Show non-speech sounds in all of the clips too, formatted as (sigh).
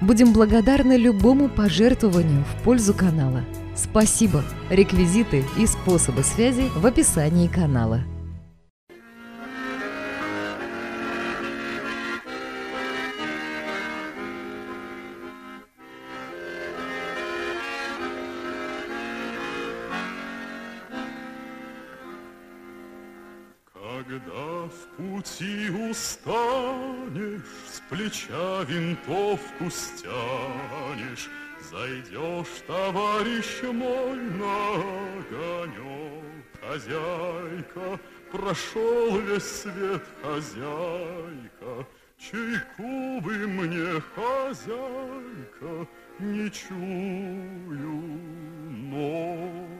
Будем благодарны любому пожертвованию в пользу канала. Спасибо! Реквизиты и способы связи в описании канала. Когда в пути с плеча винтовку стянешь, Зайдешь, товарищ мой, на огонек, хозяйка, Прошел весь свет, хозяйка, Чайку бы мне, хозяйка, Не чую ног.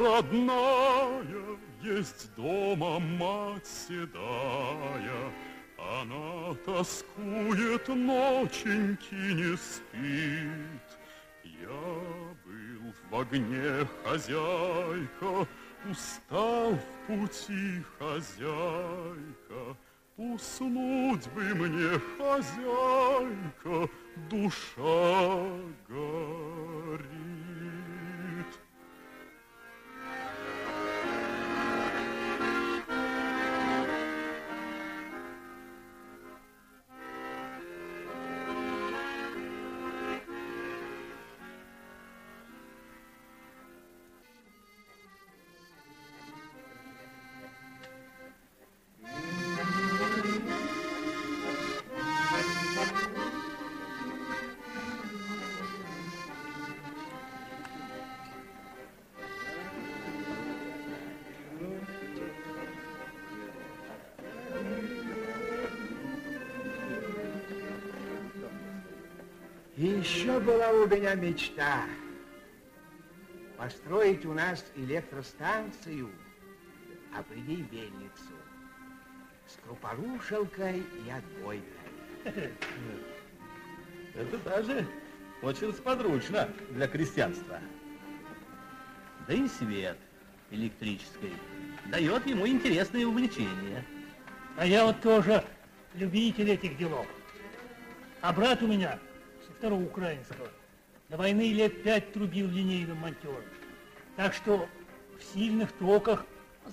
Родная есть дома мать седая, Она тоскует, ноченьки не спит. Я был в огне хозяйка, Устал в пути хозяйка, Уснуть бы мне, хозяйка, душа горит. И еще была у меня мечта построить у нас электростанцию, а при ней мельницу с крупорушилкой и отбойкой. Это даже очень сподручно для крестьянства. Да и свет электрический дает ему интересные увлечения. А я вот тоже любитель этих делов. А брат у меня второго украинского до войны лет пять трубил линейным монтером. Так что в сильных токах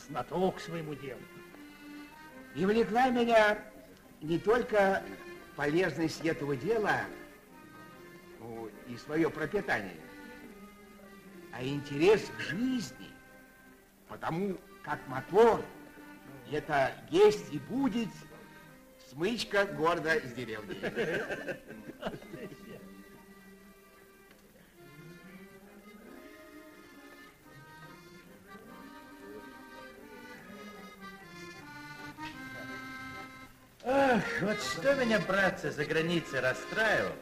знаток своему делу. И влекла меня не только полезность этого дела ну, и свое пропитание, а интерес к жизни, потому как мотор это есть и будет смычка города с деревни. (laughs) Ах, вот что меня, братцы, за границей расстраивало,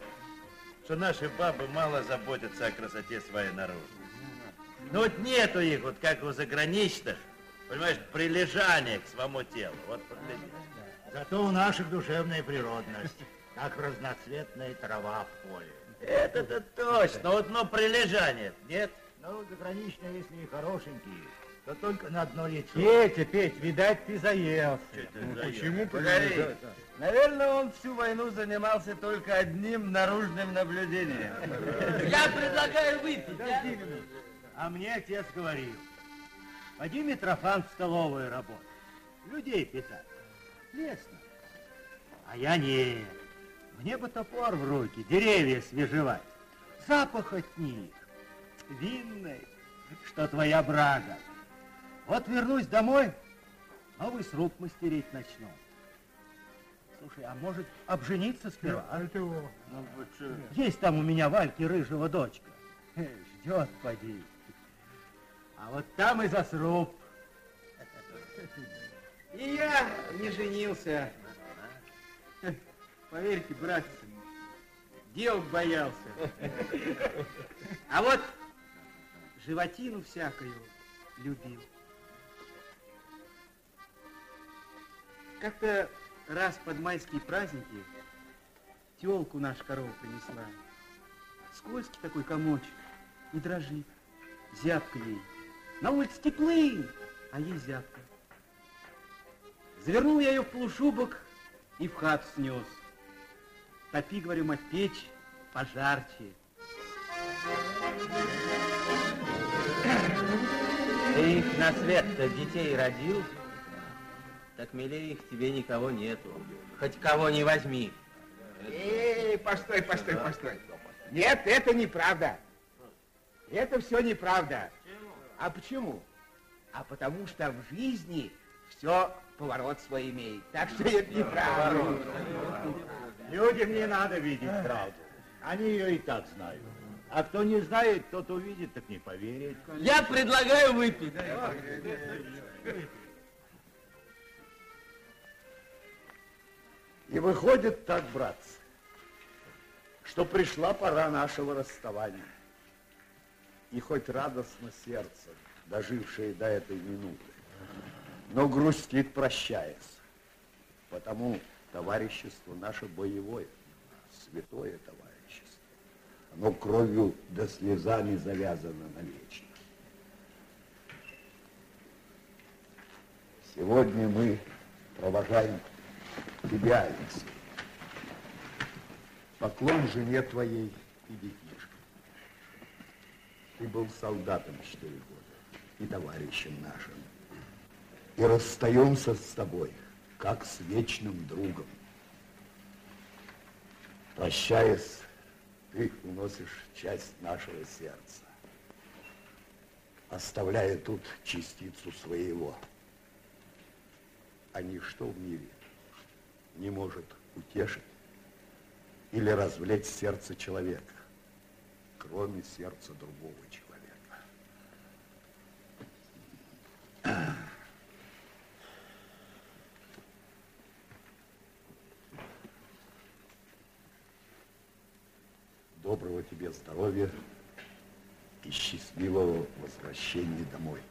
что наши бабы мало заботятся о красоте своей наружной. Ну вот нету их, вот как у заграничных, понимаешь, прилежания к своему телу. Вот погляди. Зато у наших душевная природность, как разноцветная трава в поле. Это-то точно, вот но прилежания нет. Ну, заграничные, если и хорошенькие, то только на одно лицо. Петя, Петь, видать, ты заелся. Ну, почему? Погоди. Наверное, он всю войну занимался только одним наружным наблюдением. Я предлагаю выпить, да? Подожди минуту. А мне отец говорил, пойди Митрофан в столовую работать, людей питать. Лестно. А я не. Мне бы топор в руки, деревья свежевать. Запах от них. Винный, что твоя брага. Вот вернусь домой, новый сруб мастерить начну. Слушай, а может обжениться сперва? а? Это его. Ну, вот что? Есть там у меня Вальки рыжего дочка. Ждет, поди. А вот там и засруб. И я не женился. Поверьте, братцы, дел боялся. А вот животину всякую любил. Как-то раз под майские праздники телку наша корова принесла. Скользкий такой комочек и дрожит. Зябко ей. На улице теплы, а ей зябко. Завернул я ее в полушубок и в хат снес. Топи, говорю, мать, печь пожарче. Ты их на свет-то детей родил, так милее их тебе никого нету. Хоть кого не возьми. Эй, постой, постой, постой. Нет, это неправда. Это все неправда. А почему? А потому что в жизни все поворот свой имеет. Так что это неправда. Людям не надо видеть правду. Они ее и так знают. А кто не знает, тот увидит, так не поверит. Я предлагаю выпить. И выходит так, братцы, что пришла пора нашего расставания. И хоть радостно сердце, дожившее до этой минуты, но грустит, прощаясь. Потому товарищество наше боевое, святое товарищество. Оно кровью да слезами завязано навечно. Сегодня мы провожаем тебя, Алексей. Поклон жене твоей и детишкам. Ты был солдатом четыре года и товарищем нашим. И расстаемся с тобой, как с вечным другом. Прощаясь, ты уносишь часть нашего сердца, оставляя тут частицу своего. А ничто в мире не может утешить или развлечь сердце человека, кроме сердца другого человека. (clears throat) Доброго тебе здоровья и счастливого возвращения домой.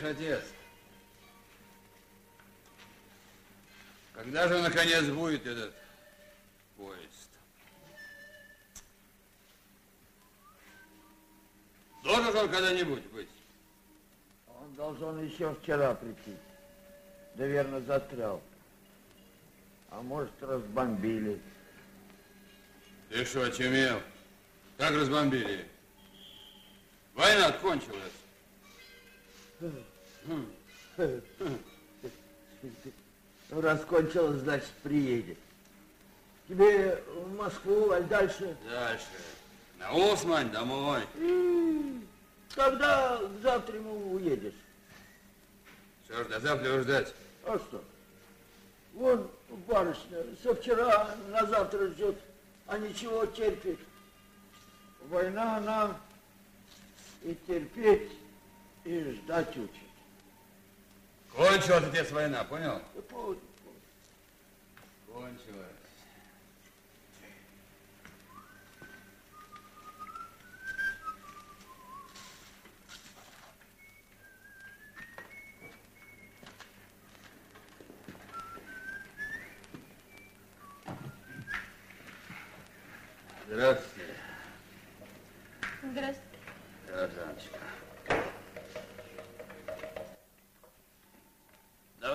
Слышь, отец, когда же наконец будет этот поезд? Должен же он когда-нибудь быть? Он должен еще вчера прийти. Да верно застрял. А может, разбомбили. Ты что, очумел? Как разбомбили? Война кончилась. Ну, раскончилось, значит, приедет. Тебе в Москву, а дальше? Дальше. На Усмань домой. Когда завтра ему уедешь? Что ж, до завтра ждать? А что? Вон барышня со вчера на завтра ждет, а ничего терпит. Война она и терпеть, и ждать учит. Кончилась, отец, война, понял? Да пусть. Кончилась. Здравствуйте, Здравствуйте. гражданочка.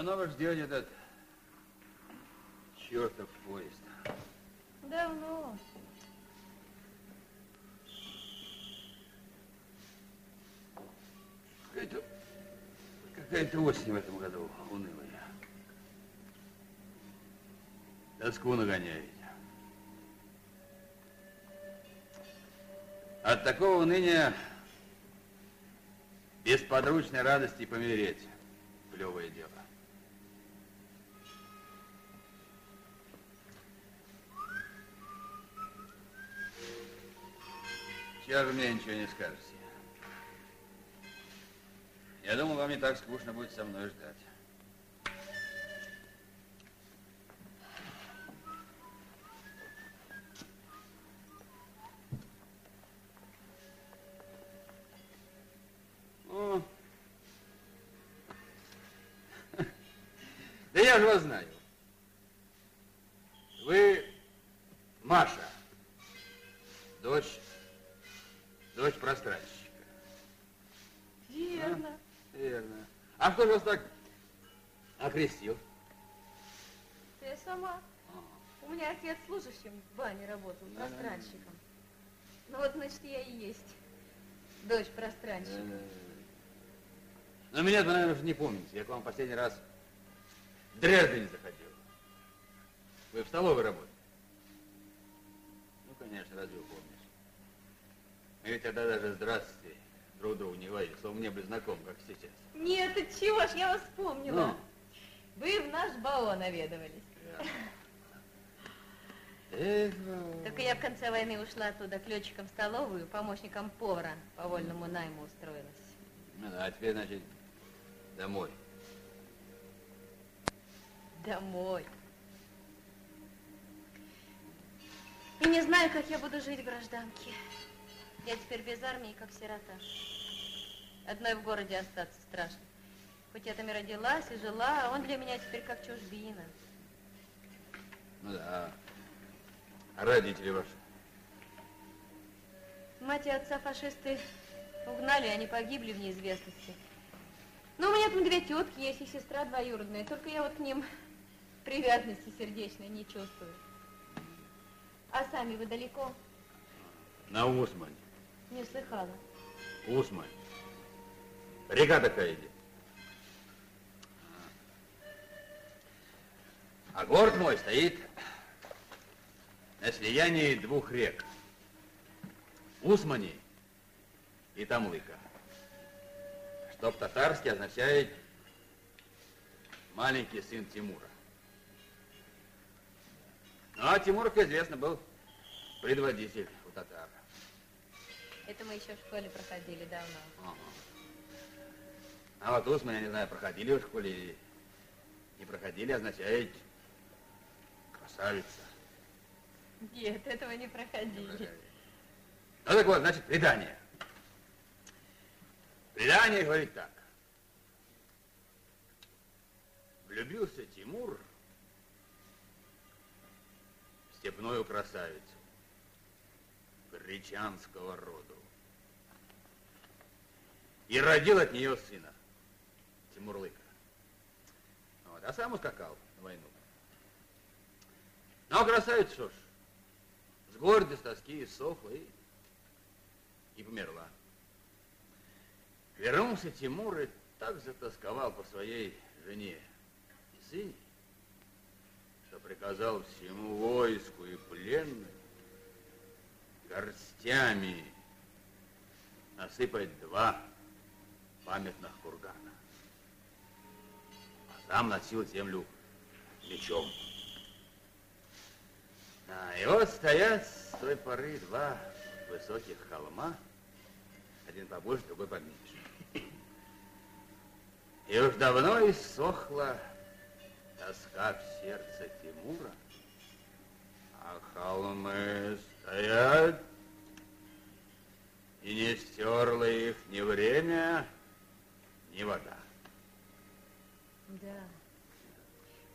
Давно вы ждете этот чертов поезд? Давно. Какая-то какая-то осень в этом году унылая. Тоску нагоняете. От такого уныния без подручной радости помереть. Плевое дело. Сейчас же мне ничего не скажете. Я думал, вам не так скучно будет со мной ждать. Но меня вы, наверное, уже не помните. Я к вам последний раз в Дрездене заходил. Вы в столовой работаете? Ну, конечно, разве вы помнишь? Мы ведь тогда даже здравствуйте друг другу не говорили, словно не были знакомы, как сейчас. Нет, ты чего ж, я вас вспомнила. Ну? Вы в наш БАО наведывались. Эх, Только я в конце войны ушла оттуда к летчикам в столовую, помощником повара по вольному найму устроилась. Ну а теперь, значит, домой. Домой. И не знаю, как я буду жить в гражданке. Я теперь без армии, как сирота. Одной в городе остаться страшно. Хоть я там и родилась, и жила, а он для меня теперь как чужбина. Ну да. А родители ваши? Мать и отца фашисты угнали, они погибли в неизвестности. Ну, у меня там две тетки есть и сестра двоюродная, только я вот к ним привязанности сердечной не чувствую. А сами вы далеко? На Усмане. Не слыхала. Усмань. Река такая идет. А город мой стоит на слиянии двух рек. Усмани и Тамлыка. Что по-татарски означает маленький сын Тимура. Ну, а Тимур, как известно, был предводитель у татар. Это мы еще в школе проходили давно. Ага. А вот Усман, я не знаю, проходили в школе или не проходили, означает красавица. Нет, этого не проходили. Ну так вот, значит, предание. Предание говорит так. Влюбился Тимур в степную красавицу гречанского роду. И родил от нее сына, Тимурлыка. Вот, а сам ускакал на войну. Ну, а красавица, что ж, с с тоски иссохла и, и померла. Вернулся Тимур и так затасковал по своей жене и сыне, что приказал всему войску и пленным горстями насыпать два памятных кургана. А сам носил землю мечом. А, и вот стоят с той поры два высоких холма, один побольше, другой поменьше. И уж давно иссохла тоска в сердце Тимура, а холмы стоят, и не стерло их ни время, ни вода. Да.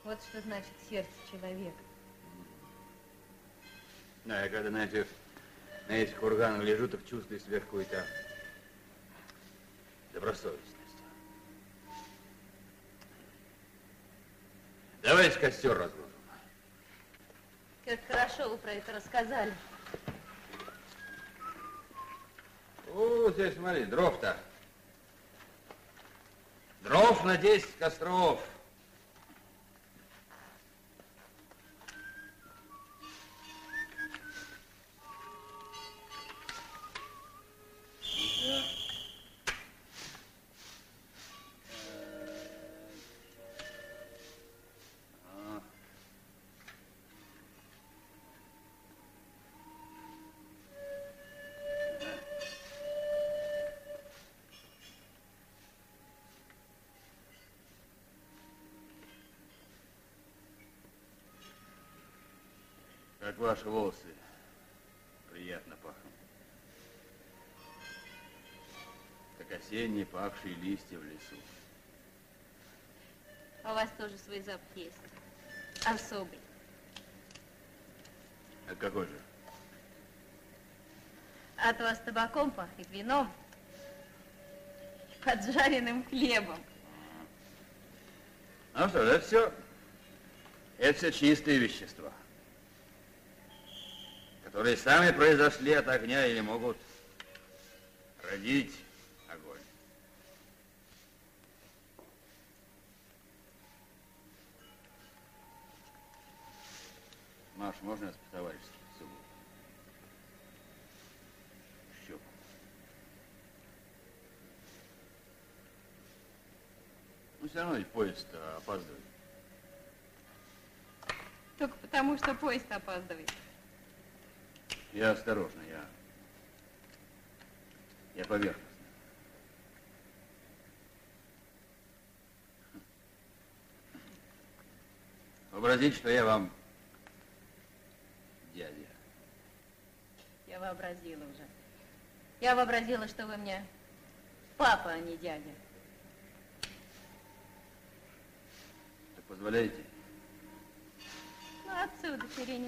Вот что значит сердце человека. Да, я когда, знаете, на этих курганах лежу, так чувствую себя какой-то добросовестностью. Давайте костер разложим. Как хорошо вы про это рассказали. О, здесь смотри, дров-то. Дров на 10 костров. Ваши волосы приятно пахнут. Как осенние павшие листья в лесу. А у вас тоже свой запах есть. Особый. А какой же? От вас табаком пахнет, вином, поджаренным хлебом. Ну что, это все, это все чистые вещества, которые сами произошли от огня или могут родить огонь. Маш, можно нас по-товарищески поцелую? В щеку. Ну, все равно ведь поезд опаздывает. Только потому, что поезд опаздывает. Я осторожно, я... Я поверхностно. Вообразите, что я вам дядя. Я вообразила уже. Я вообразила, что вы мне папа, а не дядя. Так позволяете? Ну, отцы у дочерей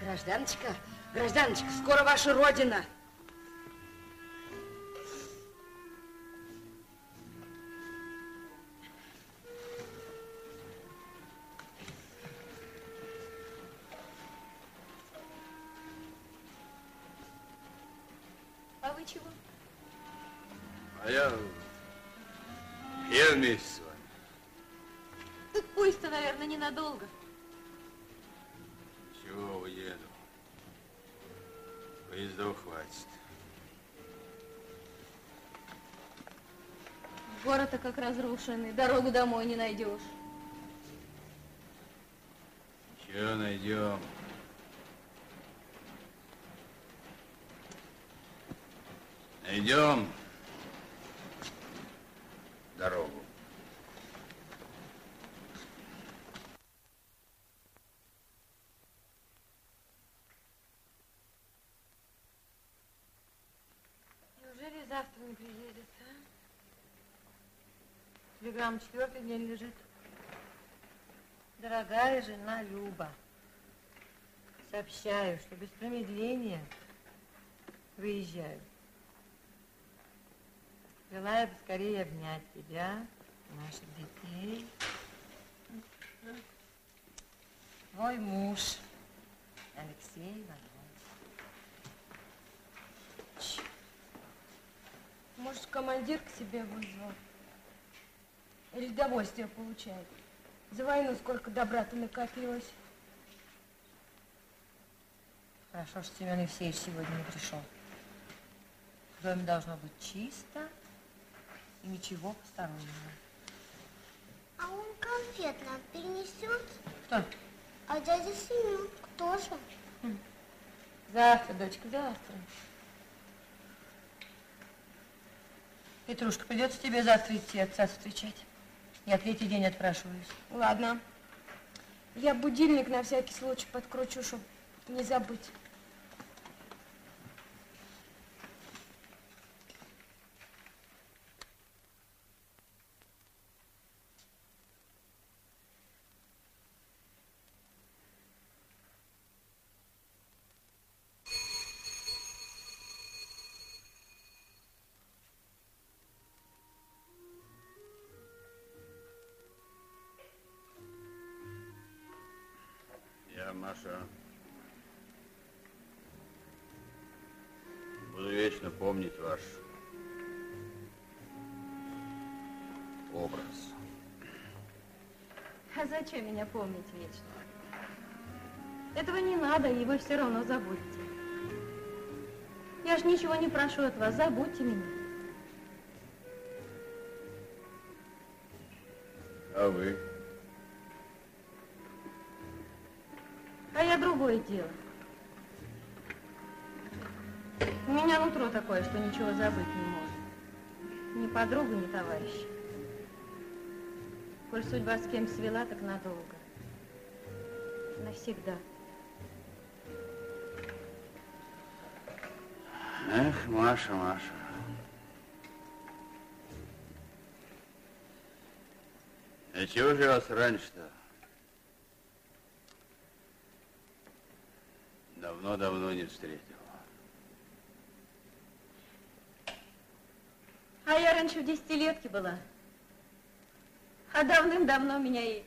Гражданочка, гражданочка, скоро ваша родина. А вы чего? А я... Я вместе с вами. Так поезд-то, наверное, ненадолго. Как разрушенный, дорогу домой не найдешь. Чего найдем? Найдем дорогу. Неужели завтра не приедет, а? Телеграмма четвертый день лежит. Дорогая жена Люба, сообщаю, что без промедления выезжаю. Желаю поскорее обнять тебя, наших детей. Твой муж, Алексей Иванович. Может, командир к себе вызвал? Или удовольствие получает? За войну сколько добра-то накопилось. Хорошо, что Семен Евсеевич сегодня не пришел. В доме должно быть чисто и ничего постороннего. А он конфет нам перенесет? Кто? А дядя Семен кто же? Завтра, дочка, завтра. Петрушка, придется тебе завтра идти отца встречать. Я третий день отпрашиваюсь. Ладно. Я будильник на всякий случай подкручу, чтобы не забыть. Ваш образ. А зачем меня помнить вечно? Этого не надо, и вы все равно забудете. Я ж ничего не прошу от вас, забудьте меня. А вы? А я другое дело. У меня нутро такое, что ничего забыть не может. Ни подругу, ни товарища. Коль судьба с кем свела, так надолго. Навсегда. Эх, Маша, Маша. А чего же вас раньше-то? Давно-давно не встретил. А я раньше в десятилетке была. А давным-давно меня и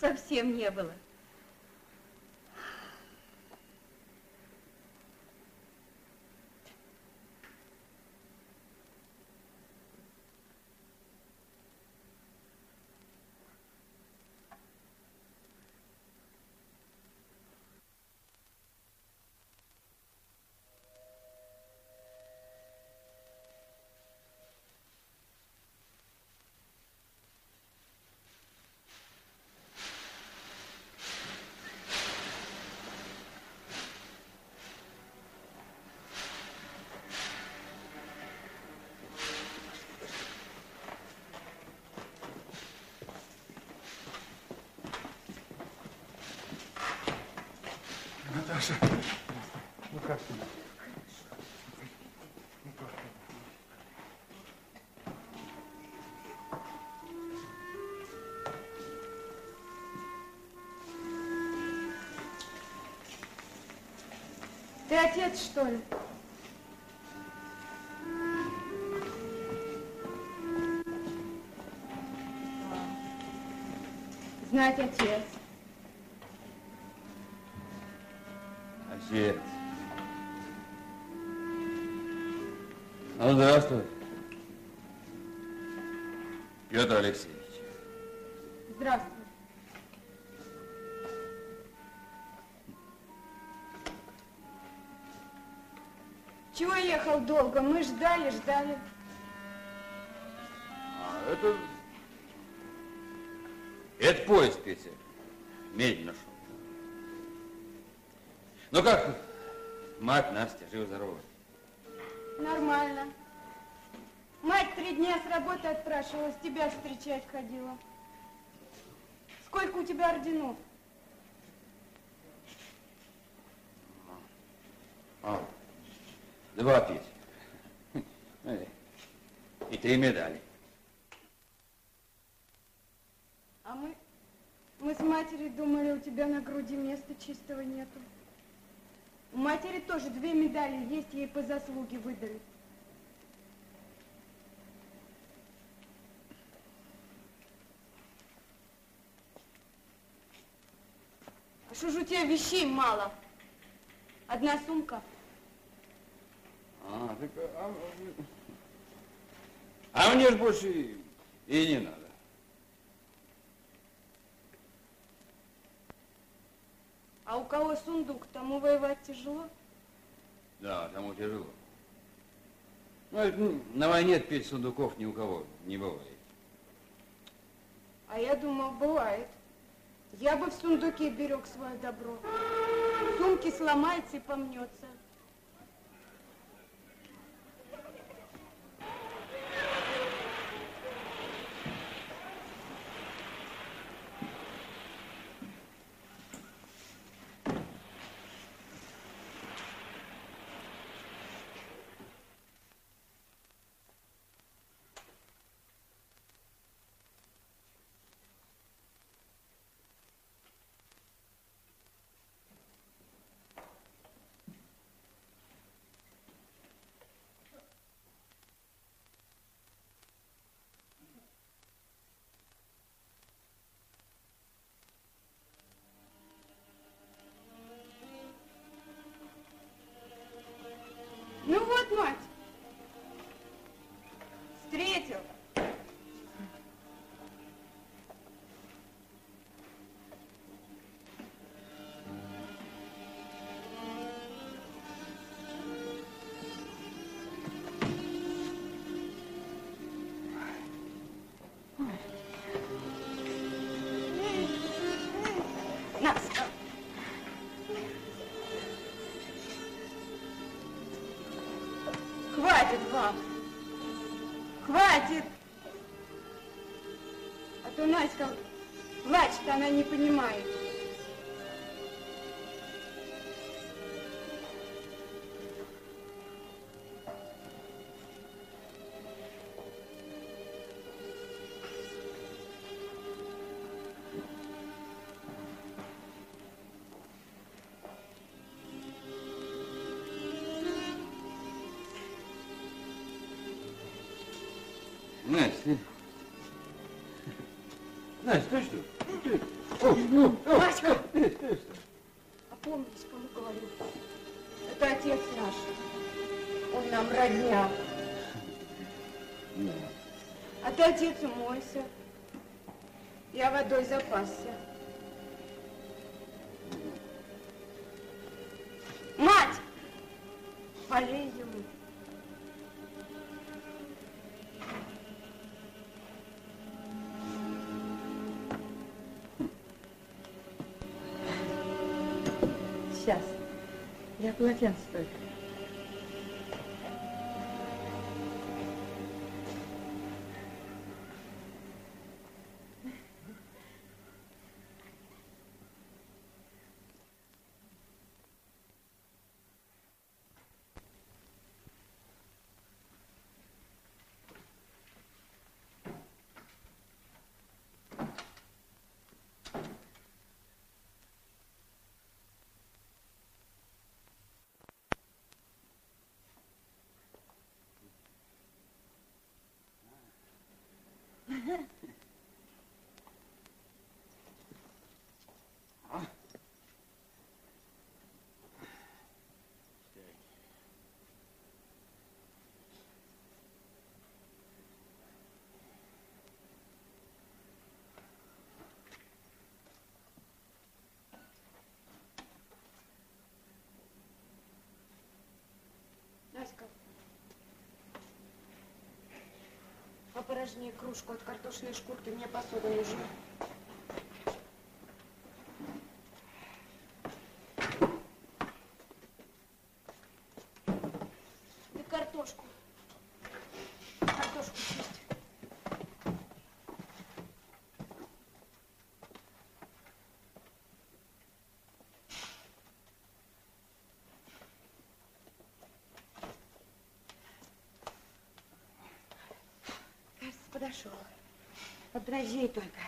совсем не было. Ты отец, что ли? Знать отец. Отец. Ну, здравствуй. Петр Алексеевич. Долго? Мы ждали, ждали. А, это... Это поезд, Петя. Медленно шел. Ну как, мать Настя, жива-здорова? Нормально. Мать три дня с работы отпрашивалась, тебя встречать ходила. Сколько у тебя орденов? А, два, Петя. Э, И медали. А мы, мы с матерью думали, у тебя на груди места чистого нету. У матери тоже две медали есть, ей по заслуге выдали. А что же у тебя вещей мало? Одна сумка. А, так, а, а мне ж больше и, и не надо. А у кого сундук, тому воевать тяжело? Да, тому тяжело. Ну, ну, на войне петь сундуков ни у кого не бывает. А я думал, бывает. Я бы в сундуке берег свое добро. Сумки сломается и помнется. Ну вот, Настя. Настя, ты что? Ты- Ну, О, о, Васька! ты- ты что? Опомнись, кому говорю. Это отец наш. Он нам родня. А ты, отец, умойся. Я водой запасся. Мать! Полей Я полотенце только. Наська. Опорожни кружку от картошной шкурки, мне посуда нужна. Ты картошку. Картошку чисть. Кажется, подошел. Подожди только.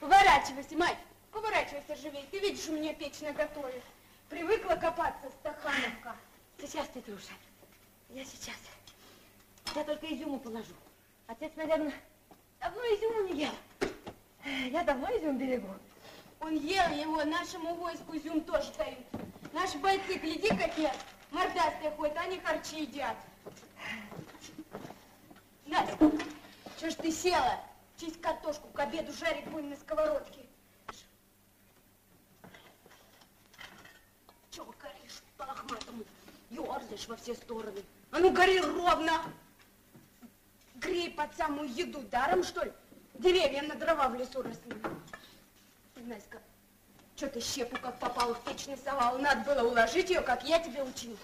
Поворачивайся, мать. Поворачивайся живей. Ты видишь, у меня печь наготове. Привыкла копаться, стахановка. Сейчас, Петруша. Я сейчас. Я только изюму положу. Отец, наверное, давно изюму не ел. Я давно изюм берегу. Он ел его, нашему войску изюм тоже дают. Наши бойцы, гляди, какие мордастые ходят, они харчи едят. Настя, что ж ты села? Чисть картошку, к обеду жарить будем на сковородке. Чего горишь по-лохматому? Ёрзаешь во все стороны. А ну гори ровно! Грей под самую еду даром, что ли? Деревья на дрова в лесу росли. Наська, что ты щепу как попало в печь совал? Надо было уложить ее, как я тебя учил.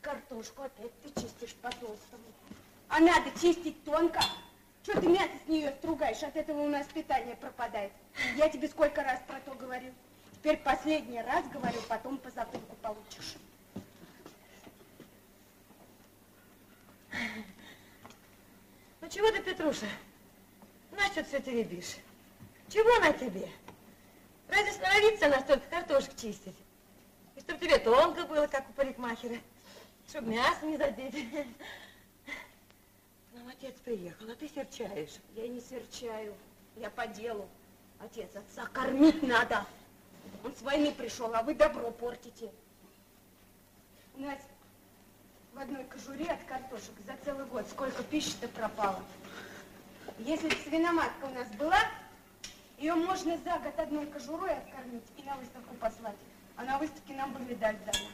Картошку опять ты чистишь по-толстому. А надо чистить тонко. Что ты мясо с нее стругаешь? От этого у нас питание пропадает. Я тебе сколько раз про то говорю. Теперь последний раз говорю, потом по затылку получишь. Ну чего ты, Петруша? Настя все теребишь. Чего на тебе? Разве становиться на столько картошек чистить? И чтоб тебе тонко было, как у парикмахера. Чтоб мясо не задеть. Нам отец приехал, а ты серчаешь. Я не серчаю, я по делу. Отец, отца кормить надо. Он с войны пришел, а вы добро портите. У нас в одной кожуре от картошек за целый год сколько пищи-то пропало. Если бы свиноматка у нас была, ее можно за год одной кожурой откормить и на выставку послать. А на выставке нам бы медаль дали.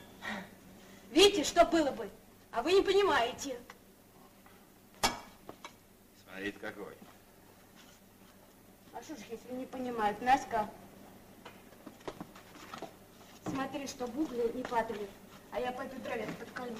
Видите, что было бы? А вы не понимаете. Смотри какой. А что ж, если не понимают? Наська, смотри, что угли не падали, а я пойду дровец подколю.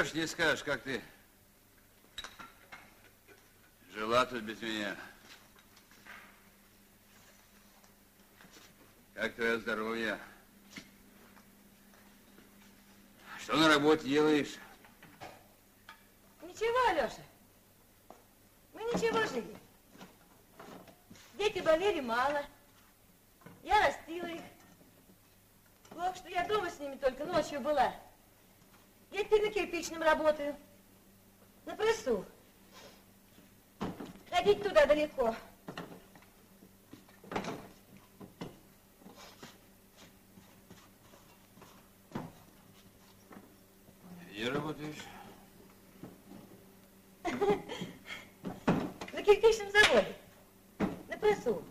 Ж не скажешь, как ты жила тут без меня? Как твое здоровье? Что на работе делаешь? Ничего, Алеша. Мы ничего жили. Дети болели мало. Я растила их. Плохо, что я дома с ними только ночью была. Я теперь на кирпичном работаю. На прессу. Ходить туда далеко. Где работаешь? (laughs) На кирпичном заводе. На прессу.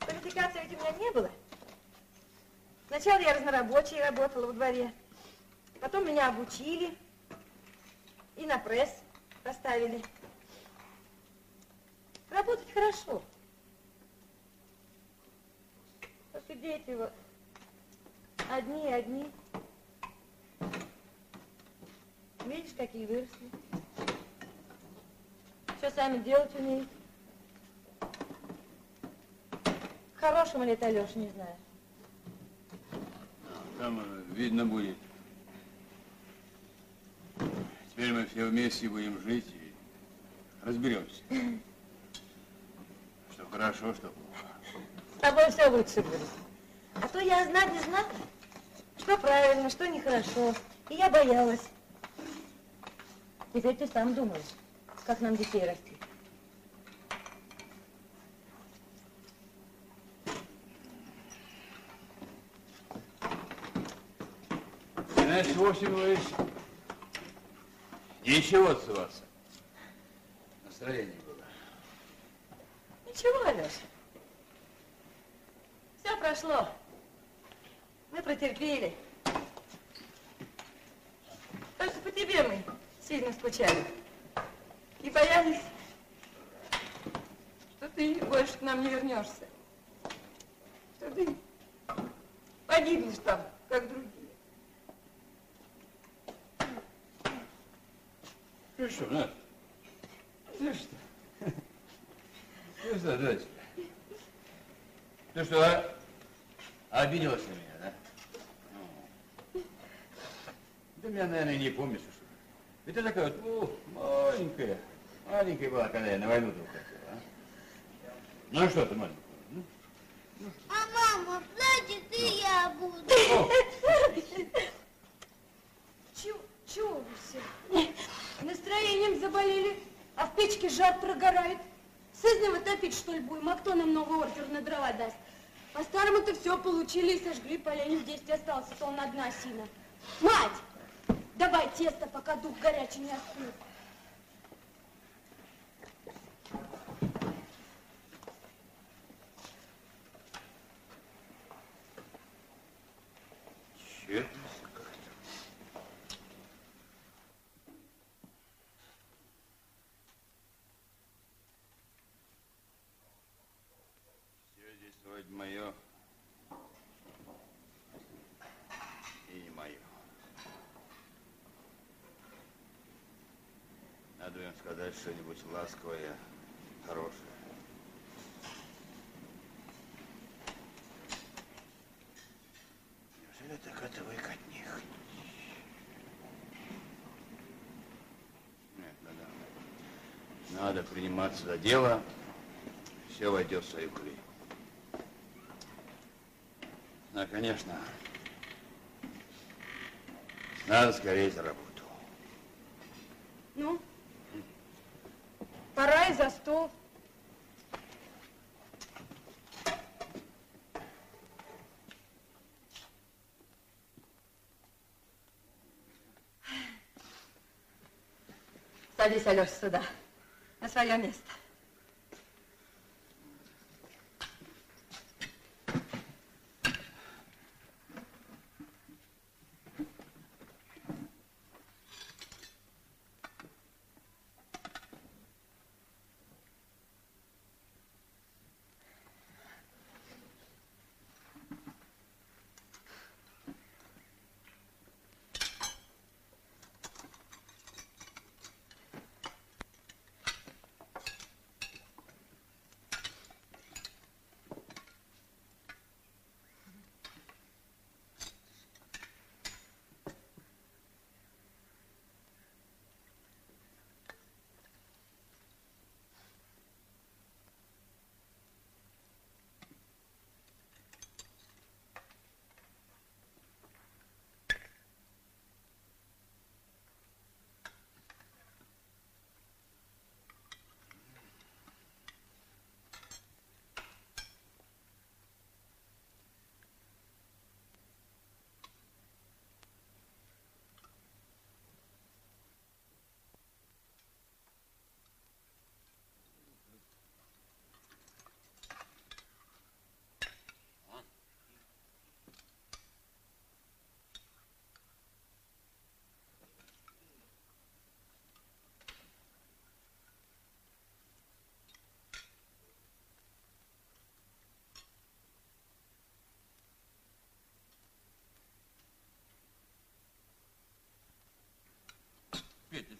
Квалификации ведь у меня не было. Сначала я разнорабочей работала во дворе. Потом меня обучили и на пресс поставили. Работать хорошо. Только дети вот одни и одни. Видишь, какие выросли. Все сами делать умеют. Хорошим ли это Алеша, не знаю. Там э, видно будет. Теперь мы все вместе будем жить и разберемся. Что хорошо, что плохо. С тобой все лучше будет. А то я знать не знала, что правильно, что нехорошо. И я боялась. Теперь ты сам думаешь, как нам детей расти. Знаешь, вовсе говоришь, ничего от вас. Настроение было. Ничего, Алеша. Все прошло. Мы протерпели. Только по тебе мы сильно скучали. И боялись, что ты больше к нам не вернешься. Что ты погибнешь там, как другие. Ну что, Надь? Ну что? Ну что, дочка? Ты что, а? обиделась на меня, да? Ну. Ты меня, наверное, не помнишь уж. Ведь ты такая вот, о, маленькая маленькая. Была, когда я на войну тут уходил, а? Ну а что ты, маленькая? Ну, А мама плачет, и я буду. Чего, чего вы все? Настроением заболели, а в печке жар прогорает. Сызнево топить, что ли, будем? А кто нам новый ордер на дрова даст? По-старому-то все получили и сожгли, поленьев 10 осталось, а то он одна сина. Мать, давай тесто, пока дух горячий не остыл. Тщетность какая-то. Все здесь вроде мое. И не мое. Надо им сказать что-нибудь ласковое, хорошее. Неужели так это вы от них? Нет, надо, надо приниматься за дело, все войдет в свою колею. Ну, конечно, надо скорее за работу. Ну, пора и за стол. Садись, Алеша, сюда, на свое место.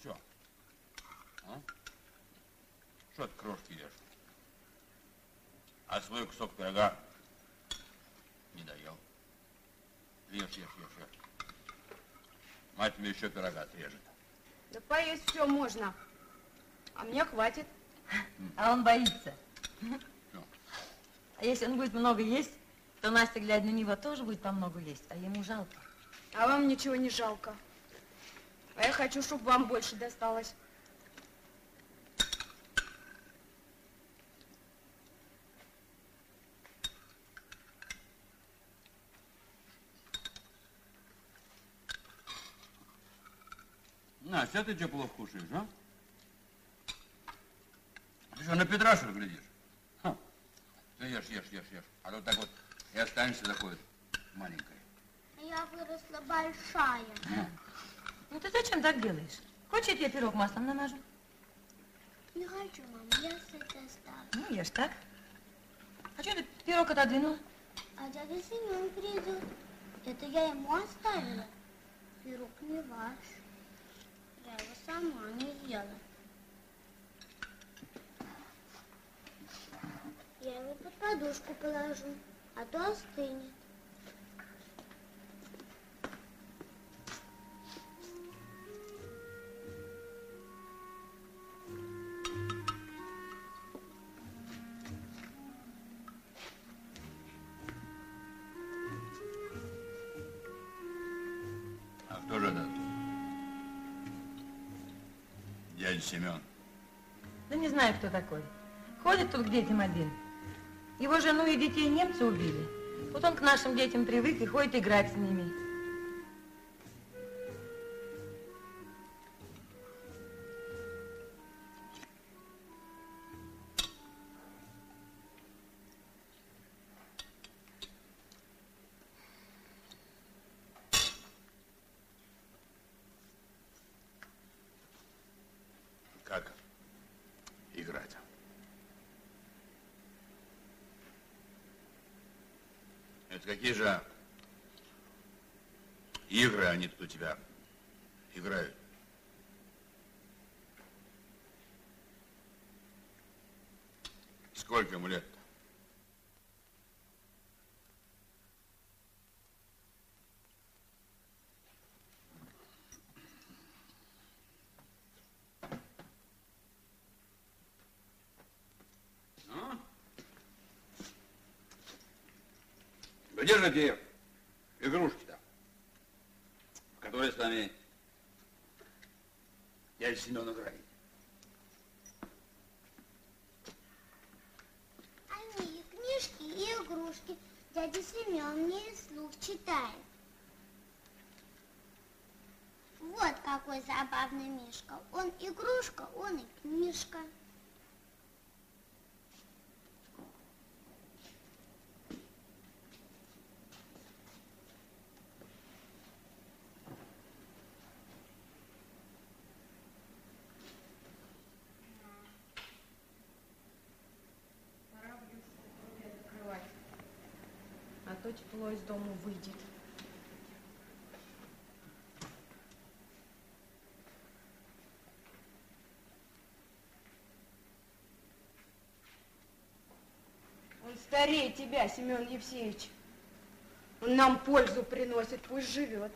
Что? А? Что ты крошки ешь? А свой кусок пирога не доел. Ешь, ешь, ешь, ешь. Мать мне еще пирога отрежет. Да поесть все можно, а мне хватит. (laughs) А он боится. А если он будет много есть, то Настя, глядя на него, тоже будет по много есть, а ему жалко. А вам ничего не жалко. А я хочу, чтобы вам больше досталось. Настя, а ты что плохо кушаешь, а? Ты что, на Петра, что ли, глядишь? Ха. Ты ешь, ешь, ешь, ешь. А то так вот и останешься такой маленькой. Я выросла большая. Ну ты зачем так делаешь? Хочешь, я тебе пирог маслом намажу? Не хочу, мама, я сыта стала. Ну, ешь так. А что ты пирог отодвинул? А дядя Семен придет. Это я ему оставила. Пирог не ваш. Я его сама не ела. Я его под подушку положу, а то остынет. Семен. Да не знаю, кто такой. Ходит тут к детям один. Его жену и детей немцы убили. Вот он к нашим детям привык и ходит играть с ними. Же игры они тут у тебя играют? Сколько ему лет? Ну? Те игрушки-то, в которые с нами дядя Семен играет? Они и книжки, и игрушки. Дядя Семен мне слух читает. Вот какой забавный Мишка. Он игрушка, он и книжка. Пора будет закрывать. А то тепло из дома выйдет. Он старее тебя, Семен Евсеевич. Он нам пользу приносит, пусть живет.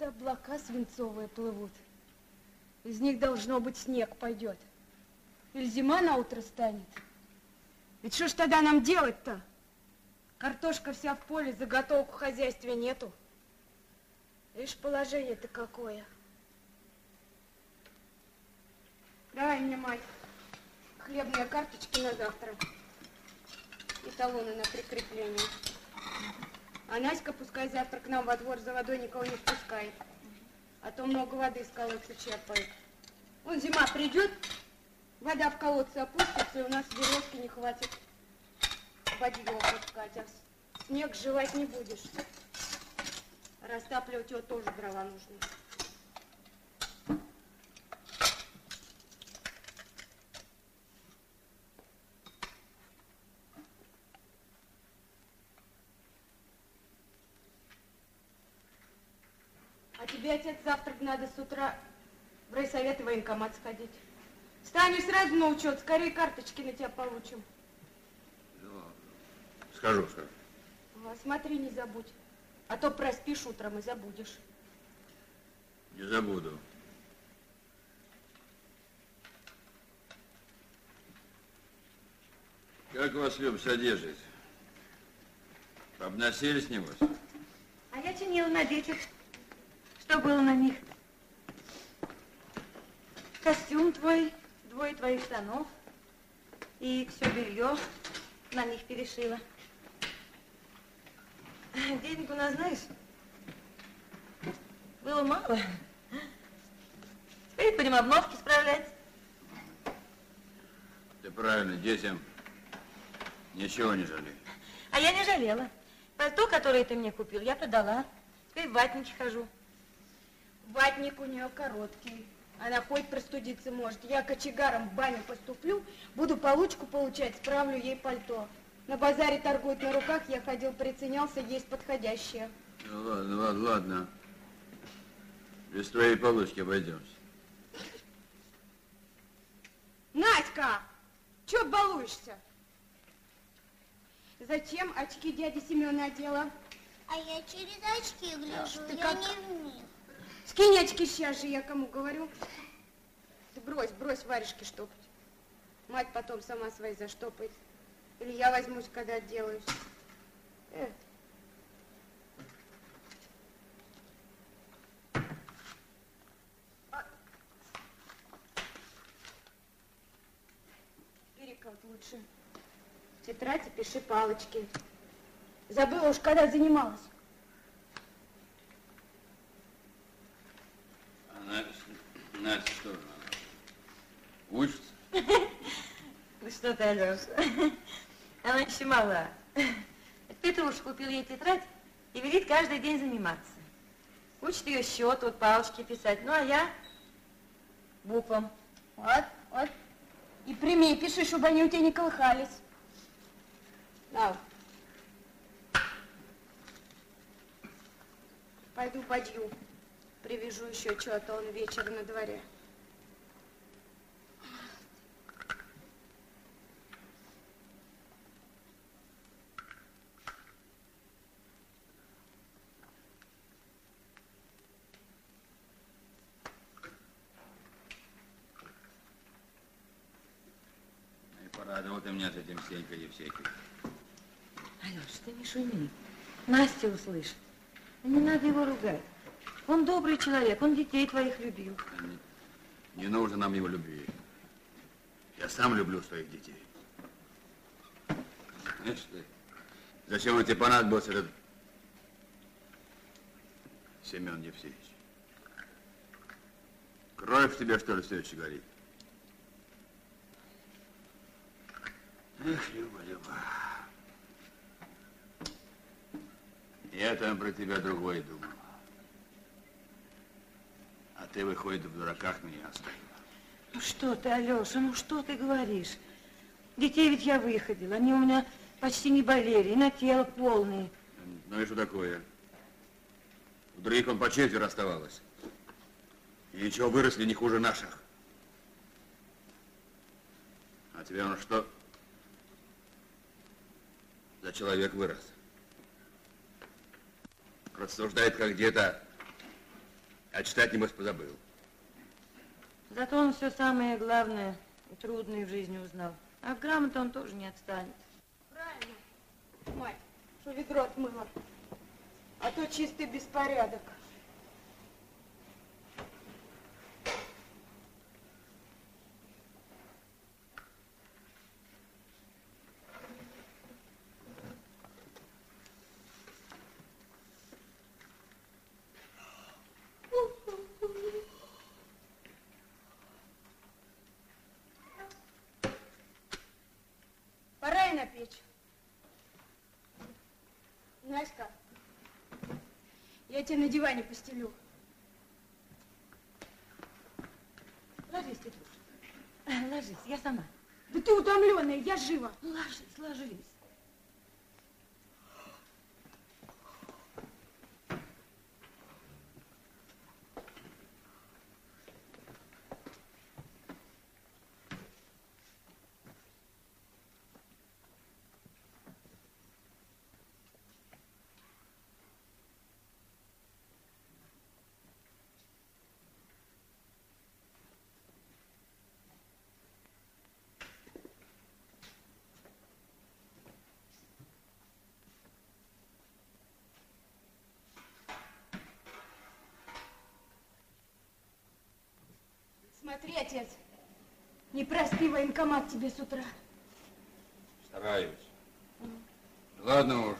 Это облака свинцовые плывут? Из них должно быть снег пойдет. Или зима на утро станет. Ведь что ж тогда нам делать-то? Картошка вся в поле, заготовку в хозяйстве нету. Видишь, положение-то какое. Давай мне, мать, хлебные карточки на завтра. И талоны на прикрепление. А Наська пускай завтра к нам во двор за водой никого не впускает. А то много воды из колодца черпает. Вон зима придет, вода в колодце опустится, и у нас веревки не хватит бадью опускать. А снег жевать не будешь. Растапливать его тоже дрова нужны. Отец, завтра надо с утра в райсовет и военкомат сходить. Станешь сразу на учет, скорее карточки на тебя получим. Скажу, скажу. А, Смотри, не забудь. А то проспишь утром и забудешь. Не забуду. Как вас, Люб, содержит? Обносились, небось? А я чинила на детях. Что было на них? Костюм твой, двое твоих штанов и все белье на них перешила. Денег у нас, знаешь, было мало. Теперь будем обновки справлять. Ты правильно, детям ничего не жалей. А я не жалела. Пальто, которое ты мне купил, я продала. Теперь в ватнике хожу. Ватник у нее короткий. Она хоть простудиться может. Я кочегаром в баню поступлю, буду получку получать, справлю ей пальто. На базаре торгуют на руках, я ходил, приценялся, есть подходящее. Ну ладно, ладно, ладно. Без твоей получки обойдемся. Надька, чё балуешься? Зачем очки дяди Семена одела? А я через очки гляжу, ты я как- не в них. Скинь очки сейчас же, я кому говорю. Ты брось, брось варежки штопать. Мать потом сама свои заштопает. Или я возьмусь, когда отделаюсь. Э. А. Бери-ка вот лучше. В тетради пиши палочки. Забыла уж, когда занималась. А Настя, что же, она учится? (laughs) Ну что ты, Алеша, (laughs) она еще мала. Петруш купил ей тетрадь и велит каждый день заниматься. Учит ее счет, вот палочки писать. Ну, а я буквам. Вот, вот. И прими, пиши, чтобы они у тебя не колыхались. Да. Пойду подью. Привяжу еще что-то, он вечер на дворе. И порадовал ты меня с этим Сенькой Евсейкой. Алеш, ты не шуми. Настя услышит. Не надо его ругать. Он добрый человек, он детей твоих любил. Не нужно нам его любви. Я сам люблю своих детей. Знаешь ты, зачем он тебе понадобился, этот Семен Евсеевич? Кровь в тебе, что ли, все еще горит? Эх, Люба, Люба. Я там про тебя другое думал. Ты, выходит, в дураках меня оставила. Ну что ты, Алеша, ну что ты говоришь? Детей ведь я выходила, они у меня почти не болели, и на тело полные. Ну и что такое? У других он по четверо оставалось. И ничего, выросли не хуже наших. А тебе он что? За человек вырос. Рассуждает как где-то, а читать, небось, позабыл. Зато он все самое главное и трудное в жизни узнал. А в грамоте он тоже не отстанет. Правильно, мать, что ведро отмыла. А то чистый беспорядок. Пора и на печь. Знаешь как? Я тебе на диване постелю. Ложись, Петруша. Ложись, я сама. Да ты утомленная, я жива. Ложись, ложись. Смотри, отец, не проспи военкомат тебе с утра. Стараюсь. Ладно уж.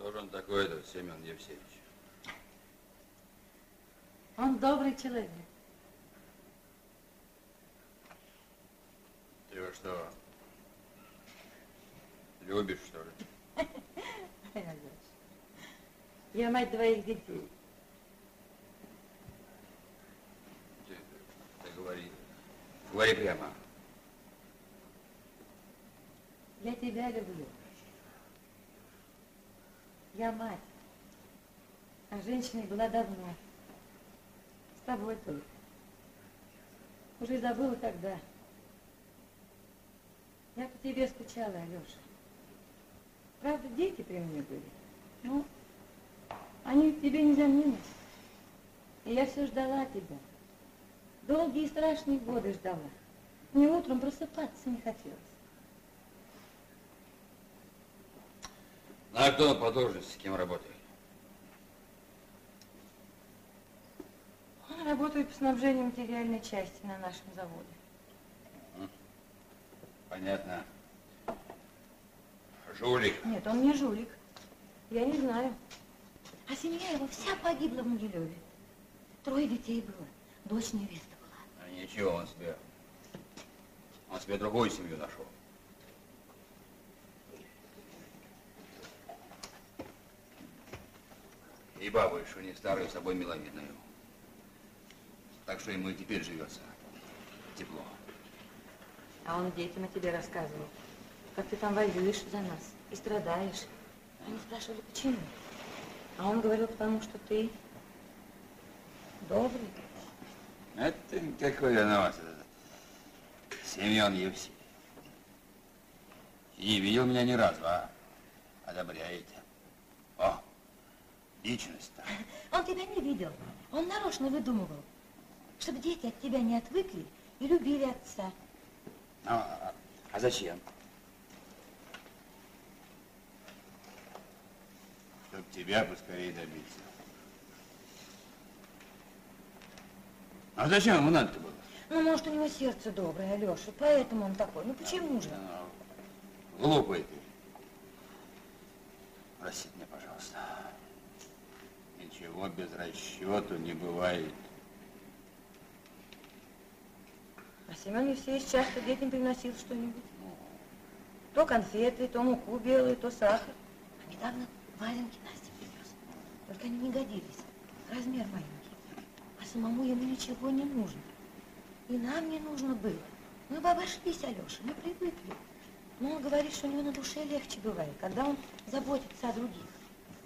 Кто же он такой, этот Семен Евсеевич? Он добрый человек. Ты его что, любишь, что ли? (laughs) Я мать двоих детей. Ты, ты говори. Говори прямо. Я тебя люблю. Я мать. А женщиной была давно. С тобой только. Уже забыла когда. Я по тебе скучала, Алеша. Правда, дети при мне были. Ну, они тебе незаменимы. И я все ждала тебя. Долгие и страшные годы ждала. Мне утром просыпаться не хотелось. А кто по должности, кем работает? Он работает по снабжению материальной части на нашем заводе. Понятно. Жулик. Нет, он не жулик. Я не знаю. А семья его вся погибла в Могилеве. Трое детей было. Дочь невеста была. А ничего, он себе... Он себе другую семью нашел. И бабу еще не старую, собой миловидную. Так что ему и теперь живется тепло. А он детям о тебе рассказывал. Как ты там воюешь за нас и страдаешь. Они спрашивали, почему. А он говорил, потому что ты добрый. Это какой виноват этот Семен Евсеев. И не видел меня ни разу, а одобряете. Личность-то. (laughs) Он тебя не видел. Он нарочно выдумывал, чтобы дети от тебя не отвыкли и любили отца. А, а зачем? Чтоб тебя поскорее добиться. А зачем ему надо-то было? Ну, может, у него сердце доброе, Алеша, поэтому он такой. Ну, почему же? Глупый ты. Простите меня, пожалуйста. Ничего без расчету не бывает. А Семен Евсеевич часто детям приносил что-нибудь. То конфеты, то муку белую, то сахар. А недавно валенки Насте принес. Только они не годились. Размер маленький. А самому ему ничего не нужно. И нам не нужно было. Мы бы обошлись, Алеша, мы привыкли. Но он говорит, что у него на душе легче бывает, когда он заботится о других.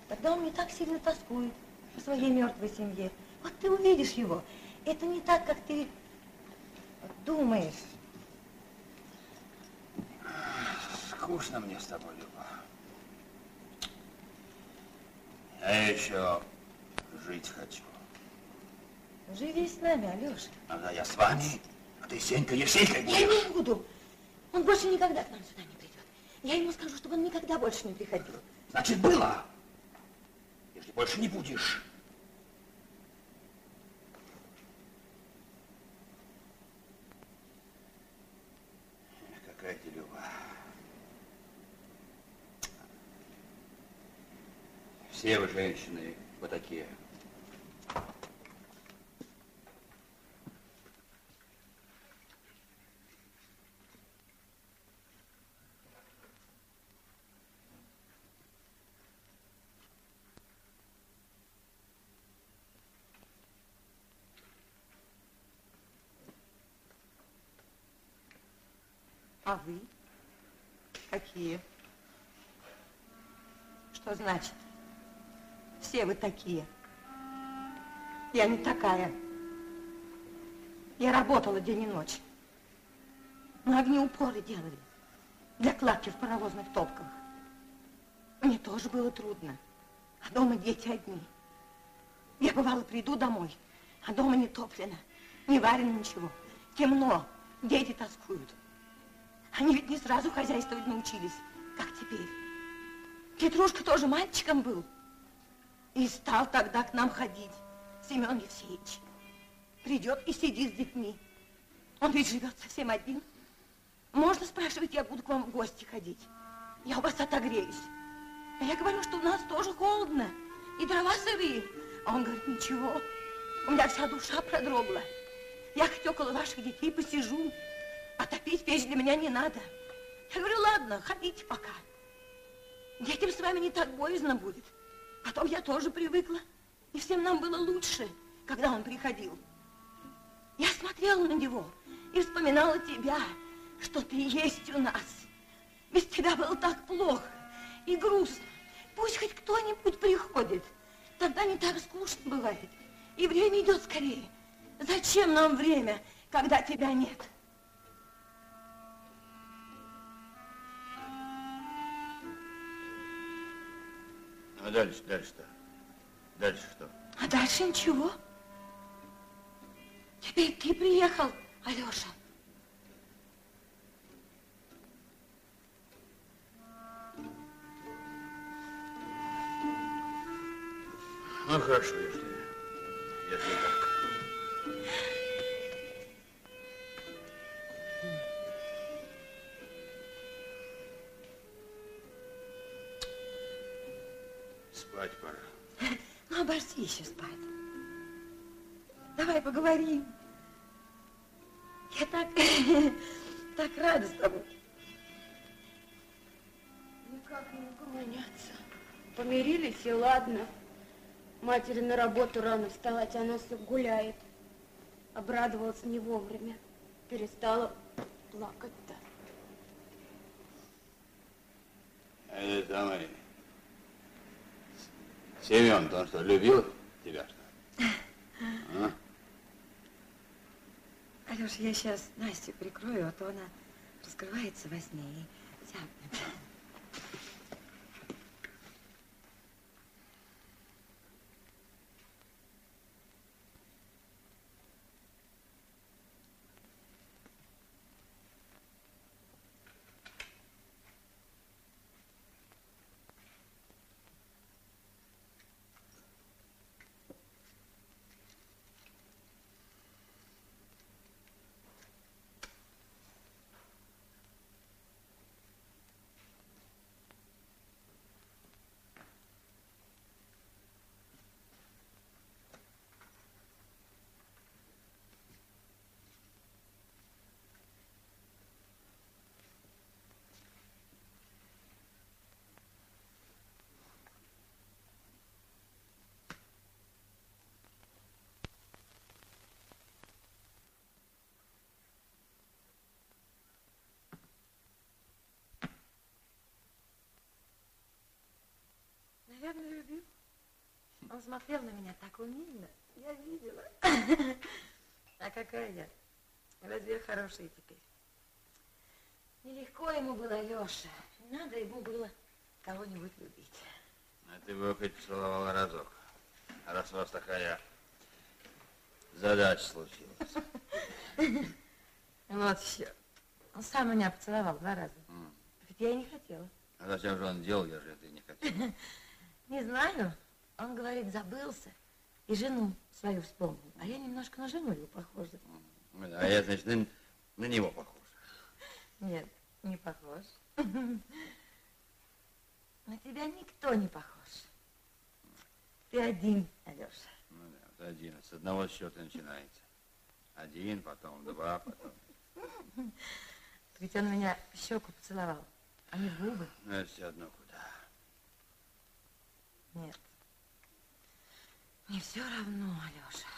Тогда он не так сильно тоскует по своей мертвой семье. Вот ты увидишь его. Это не так, как ты думаешь. Скучно мне с тобой, Люба. Я еще жить хочу. Живи с нами, Алеша. Тогда я с вами, а ты Сенька Ешейкой Я будешь. не буду. Он больше никогда к нам сюда не придет. Я ему скажу, чтобы он никогда больше не приходил. Значит, было. Больше не будешь. Какая ты, Люба. Все вы женщины вот такие. А вы? Какие? Что значит? Все вы такие. Я не такая. Я работала день и ночь. Мы огнеупоры делали для кладки в паровозных топках. Мне тоже было трудно. А дома дети одни. Я, бывало, приду домой, а дома не топлено, не варено ничего. Темно, дети тоскуют. Они ведь не сразу хозяйствовать научились, как теперь. Петрушка тоже мальчиком был. И стал тогда к нам ходить Семен Евсеевич. Придет и сидит с детьми. Он ведь живет совсем один. Можно спрашивать, я буду к вам в гости ходить. Я у вас отогреюсь. А я говорю, что у нас тоже холодно. И дрова сырые. А он говорит, ничего. У меня вся душа продрогла. Я хоть около ваших детей посижу. А топить печь для меня не надо. Я говорю, ладно, ходите пока. Детям с вами не так боязно будет. Потом я тоже привыкла. И всем нам было лучше, когда он приходил. Я смотрела на него и вспоминала тебя, что ты есть у нас. Без тебя было так плохо и грустно. Пусть хоть кто-нибудь приходит. Тогда не так скучно бывает. И время идет скорее. Зачем нам время, когда тебя нет? А дальше, дальше-то? Дальше что? А дальше ничего. Теперь ты приехал, Алеша. Ну, хорошо, если, если так. Обожди еще спать. Давай поговорим. Я так, (laughs) так рада с тобой. Никак не могу меняться. Помирились и ладно. Матери на работу рано вставать, она все гуляет. Обрадовалась не вовремя. Перестала плакать-то. А это самый... Семен, он что, любил тебя, что? А? Алеша, я сейчас Настю прикрою, а то она раскрывается во сне и зябнет. Наверное, любил. Он смотрел на меня так умильно. Я видела. (laughs) А какая я? Разве я хорошая теперь? Нелегко ему было, Леша. Надо ему было кого-нибудь любить. А ты бы его хоть поцеловала разок. Раз у вас такая задача случилась. (laughs) Вот еще. Он сам меня поцеловал два раза. Ведь я и не хотела. А зачем же он делал, если ты не хотел? (laughs) Не знаю. Он говорит, забылся. И жену свою вспомнил. А я немножко на жену его похожа. А я, значит, на, на него похож. Нет, не похож. (laughs) На тебя никто не похож. Ты один, Алеша. Ну да, вот один. С одного счета начинается. Один, потом два, потом... (laughs) Ведь он меня в щеку поцеловал, а не в губы. Ну, это все одно куда. Нет. Мне все равно, Алеша.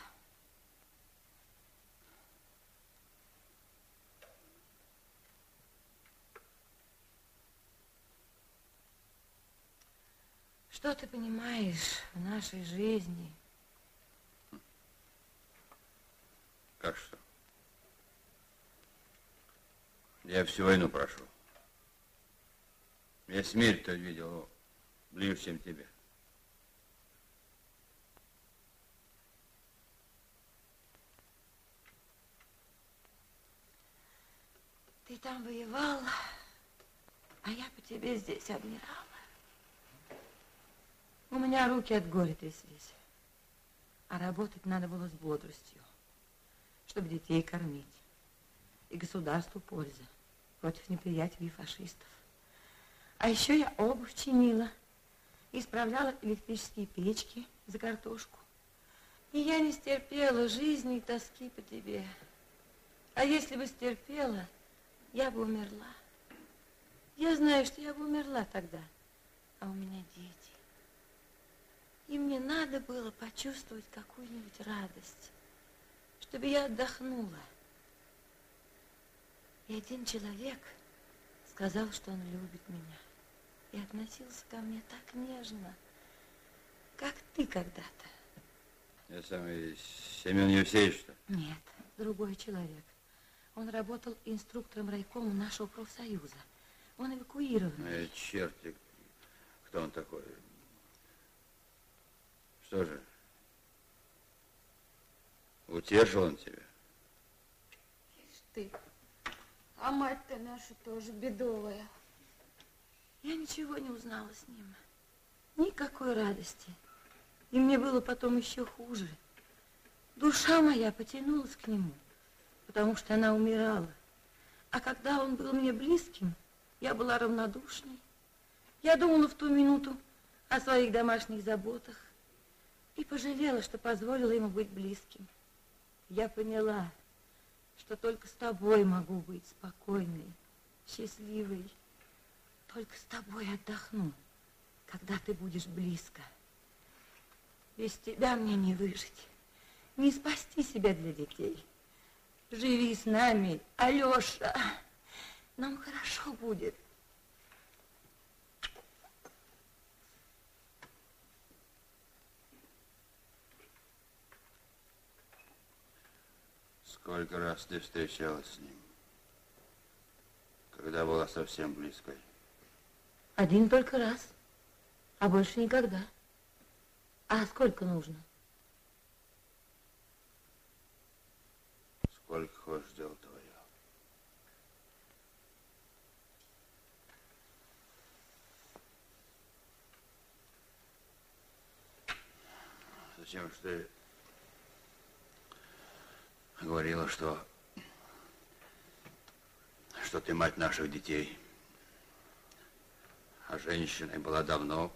Что ты понимаешь в нашей жизни? Как что? Я всю войну прошел. Я смерть-то видел ближе, чем тебе. Ты там воевал, а я по тебе здесь обмирала. У меня руки от горя тряслись. А работать надо было с бодростью, чтобы детей кормить. И государству польза против неприятелей фашистов. А еще я обувь чинила, исправляла электрические печки за картошку. И я не стерпела жизни и тоски по тебе. А если бы стерпела, я бы умерла. Я знаю, что я бы умерла тогда, а у меня дети. И мне надо было почувствовать какую-нибудь радость, чтобы я отдохнула. И один человек сказал, что он любит меня. И относился ко мне так нежно, как ты когда-то. Я самый Семен Евсеевич, что? Нет, другой человек. Он работал инструктором райкома нашего профсоюза. Он эвакуирован. Э, черти, кто он такой? Что же? Утешил он тебя? Ишь ты, а мать-то наша тоже бедовая. Я ничего не узнала с ним. Никакой радости. И мне было потом еще хуже. Душа моя потянулась к нему, потому что она умирала. А когда он был мне близким, я была равнодушной. Я думала в ту минуту о своих домашних заботах и пожалела, что позволила ему быть близким. Я поняла, что только с тобой могу быть спокойной, счастливой. Только с тобой отдохну, когда ты будешь близко. Без тебя мне не выжить, не спасти себя для детей. Живи с нами, Алеша. Нам хорошо будет. Сколько раз ты встречалась с ним? Когда была совсем близкой? Один только раз, а больше никогда. А сколько нужно? Сколько хочешь, дело твое. Зачем же ты говорила, что что ты мать наших детей, а женщиной была давно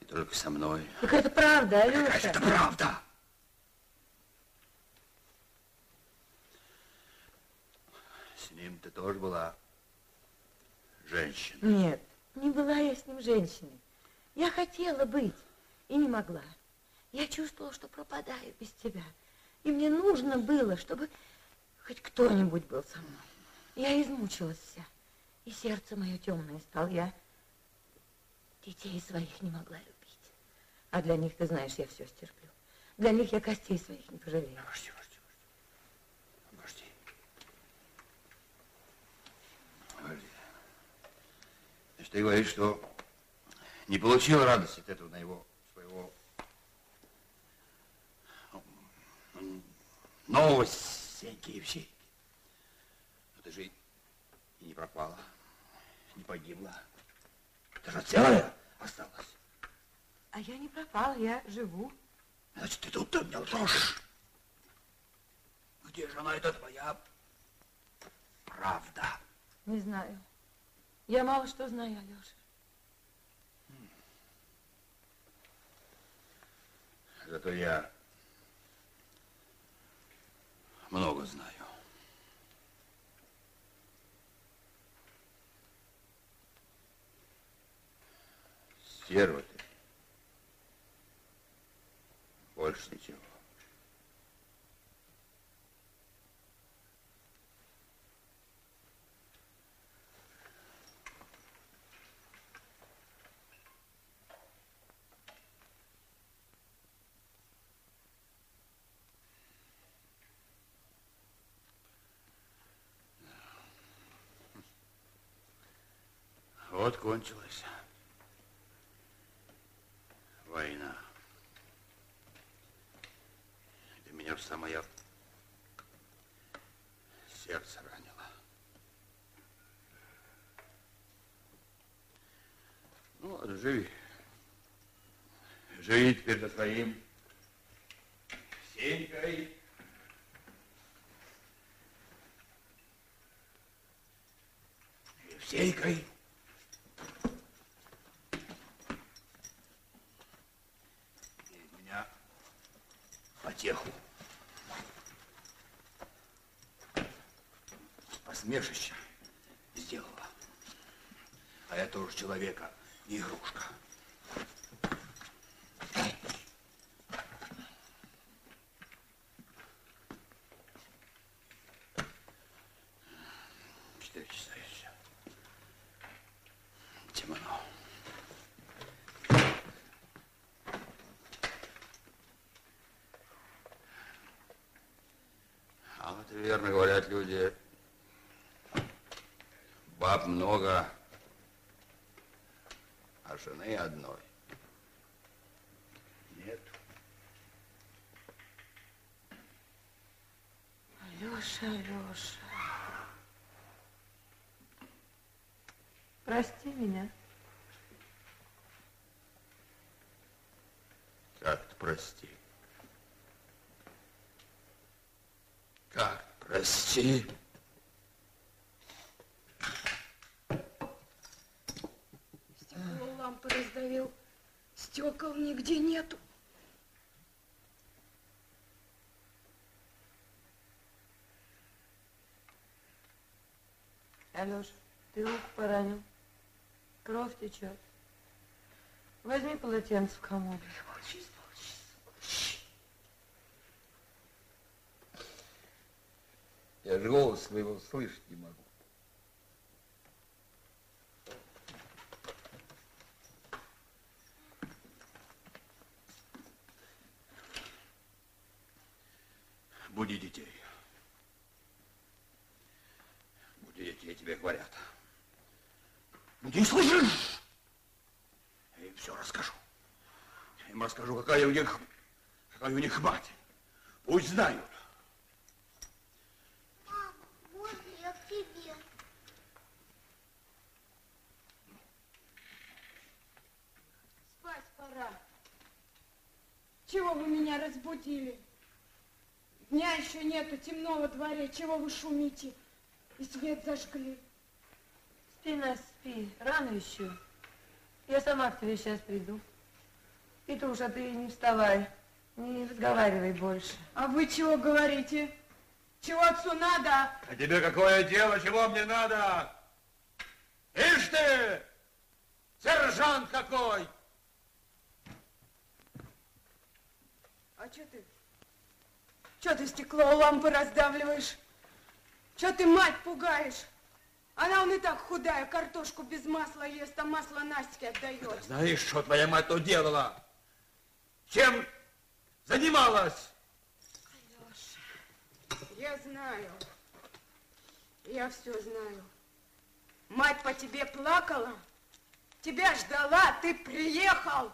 и только со мной. Так это правда, Алеша. Какая это правда? С ним ты тоже была женщина. Нет, не была я с ним женщиной. Я хотела быть и не могла. Я чувствовала, что пропадаю без тебя. И мне нужно было, чтобы хоть кто-нибудь был со мной. Я измучилась вся. И сердце мое темное стало. Я детей своих не могла любить. А для них, ты знаешь, я все стерплю. Для них я костей своих не пожалею. Подожди, подожди, подожди. Подожди. Значит, ты говоришь, что не получил радости от этого на его своего ну, нового Сеньки Евсейки. Но ты же и не пропала, не погибла. Ты же целая осталась. А я не пропала, я живу. Значит, ты тут мне лжешь. Где же она, эта твоя правда? Не знаю. Я мало что знаю, Алеша. Зато я много знаю. Стерва ты. Больше ничего. Вот кончилась война. Ты меня в самое сердце ранило. Ну, ладно, живи. Живи теперь за своим Сенькой. Евсейкой. человека игрушка. Четыре часа еще. Темно. А вот верно говорят люди, баб много, жены одной. Нет. Алеша, Алеша. Прости меня. Как ты прости? Как прости? Стекло лампы раздавил. Стекол нигде нету. Алеша, ты руку поранил. Кровь течет. Возьми полотенце в комоде. Я же голос своего слышать не могу. Буди детей. Буди детей, тебе говорят. Буди, слышишь? Я им все расскажу. Расскажу, какая у них, какая у них мать. Пусть знают. Мама, можно я к тебе? Спать пора. Чего вы меня разбудили? Дня еще нету, темно во дворе. Чего вы шумите? И свет зажгли. Спи, Настя, спи. Рано еще. Я сама к тебе сейчас приду. Петруша, ты не вставай. Не разговаривай больше. А вы чего говорите? Чего отцу надо? А тебе какое дело, чего мне надо? Ишь ты, сержант какой! А что ты? Что ты стекло у лампы раздавливаешь? Что ты мать пугаешь? Она он и так худая, картошку без масла ест, а масло Настя отдает. Знаешь, что твоя мать тут делала? Чем занималась? Я знаю. Я все знаю. Мать по тебе плакала, тебя ждала, ты приехал.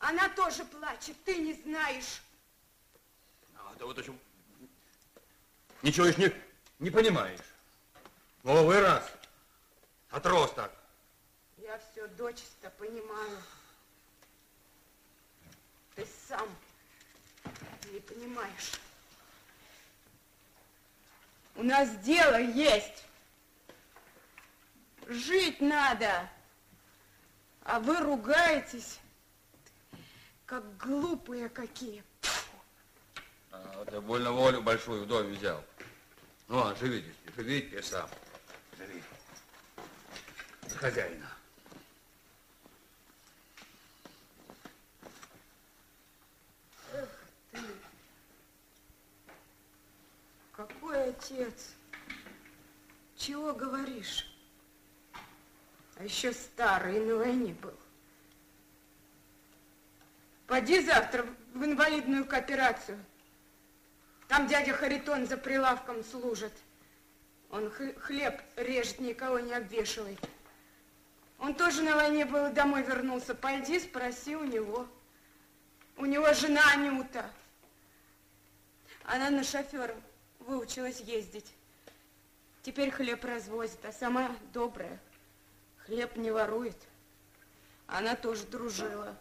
Она тоже плачет, ты не знаешь. А, да вот о чем... Ничего еще не, не понимаешь. Ну, вырос. Отросток. Я все дочисто понимаю. Ты сам не понимаешь. У нас дело есть. Жить надо. А вы ругаетесь, как глупые какие. А, я больно волю большую в доме взял. Ну, а живите, живите сам. Живи. За хозяина. Эх ты. Какой отец? Чего говоришь? А еще старый на войне был. Поди завтра в инвалидную кооперацию. Там дядя Харитон за прилавком служит. Он хл- хлеб режет, никого не обвешивает. Он тоже на войне был и домой вернулся. Пойди, спроси у него. У него жена Анюта. Она на шофера выучилась ездить. Теперь хлеб развозит, а сама добрая. Хлеб не ворует. Она тоже дружила.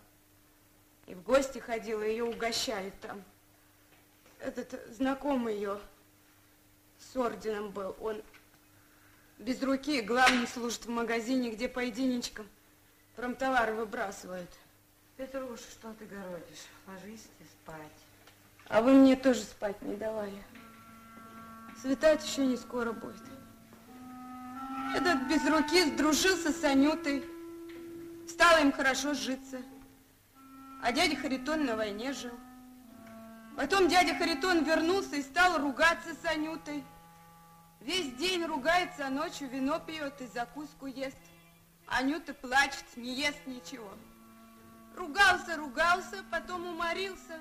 И в гости ходила, ее угощали там. Этот знакомый ее с орденом был. Он без руки, главный служит в магазине, где по единичкам промтовары выбрасывают. Петруша, что ты городишь? Ложись ты спать. А вы мне тоже спать не давали. Светать еще не скоро будет. Этот без руки сдружился с Анютой. Стало им хорошо житься. А дядя Харитон на войне жил. Потом дядя Харитон вернулся и стал ругаться с Анютой. Весь день ругается, а ночью вино пьет и закуску ест. Анюта плачет, не ест ничего. Ругался, ругался, потом уморился.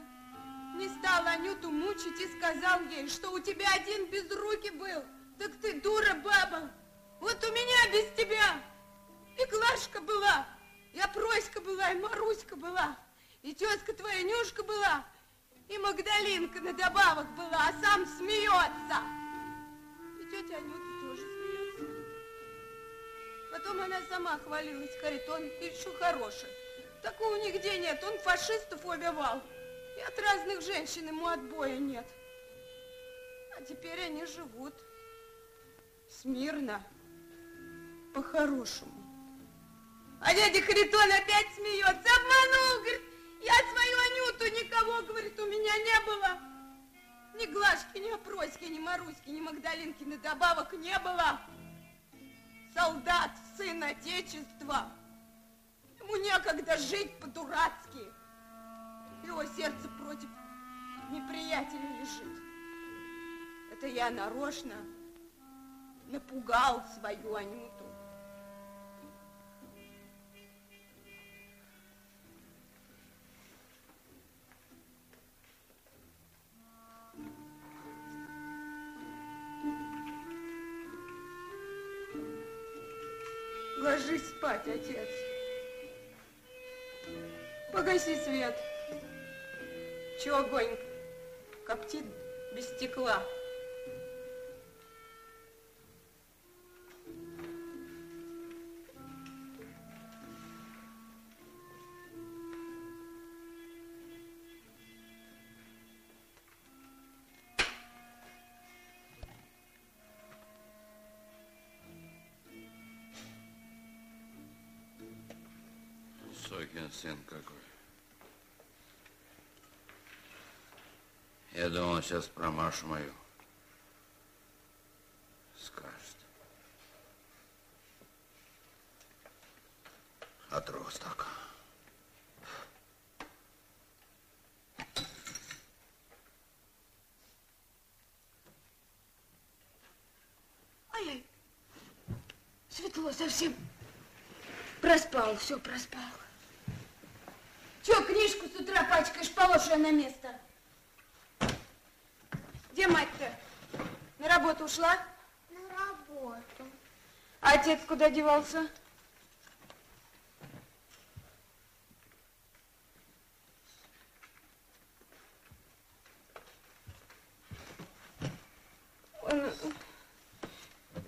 Не стал Анюту мучить и сказал ей, что у тебя один без руки был. Так ты дура, баба. Вот у меня без тебя и Глашка была, и Опроська была, и Маруська была, и тезка твоя Нюшка была, и Магдалинка на добавок была, а сам смеется. И тетя Анюта тоже смеется. Потом она сама хвалилась, говорит, он еще хороший. Такого нигде нет, он фашистов убивал. И от разных женщин ему отбоя нет. А теперь они живут смирно, по-хорошему. А дядя Харитон опять смеется. Обманул, говорит, я свою Анюту никого, говорит, у меня не было. Ни Глашки, ни Опроськи, ни Маруськи, ни Магдалинки, ни добавок не было. Солдат, сын Отечества. Ему некогда жить по-дурацки. Его сердце против неприятеля лежит. Это я нарочно напугал свою Анюту. Ложись спать, отец. Погаси свет. Чего огонь коптит без стекла? Сукин сын какой. Я думал, сейчас про Машу мою скажет. Отросток. Ай-яй, светло совсем. Проспал, все проспал. Че, книжку с утра пачкаешь, положь ее на место. Где мать-то? На работу ушла? На работу. А отец куда девался? Он-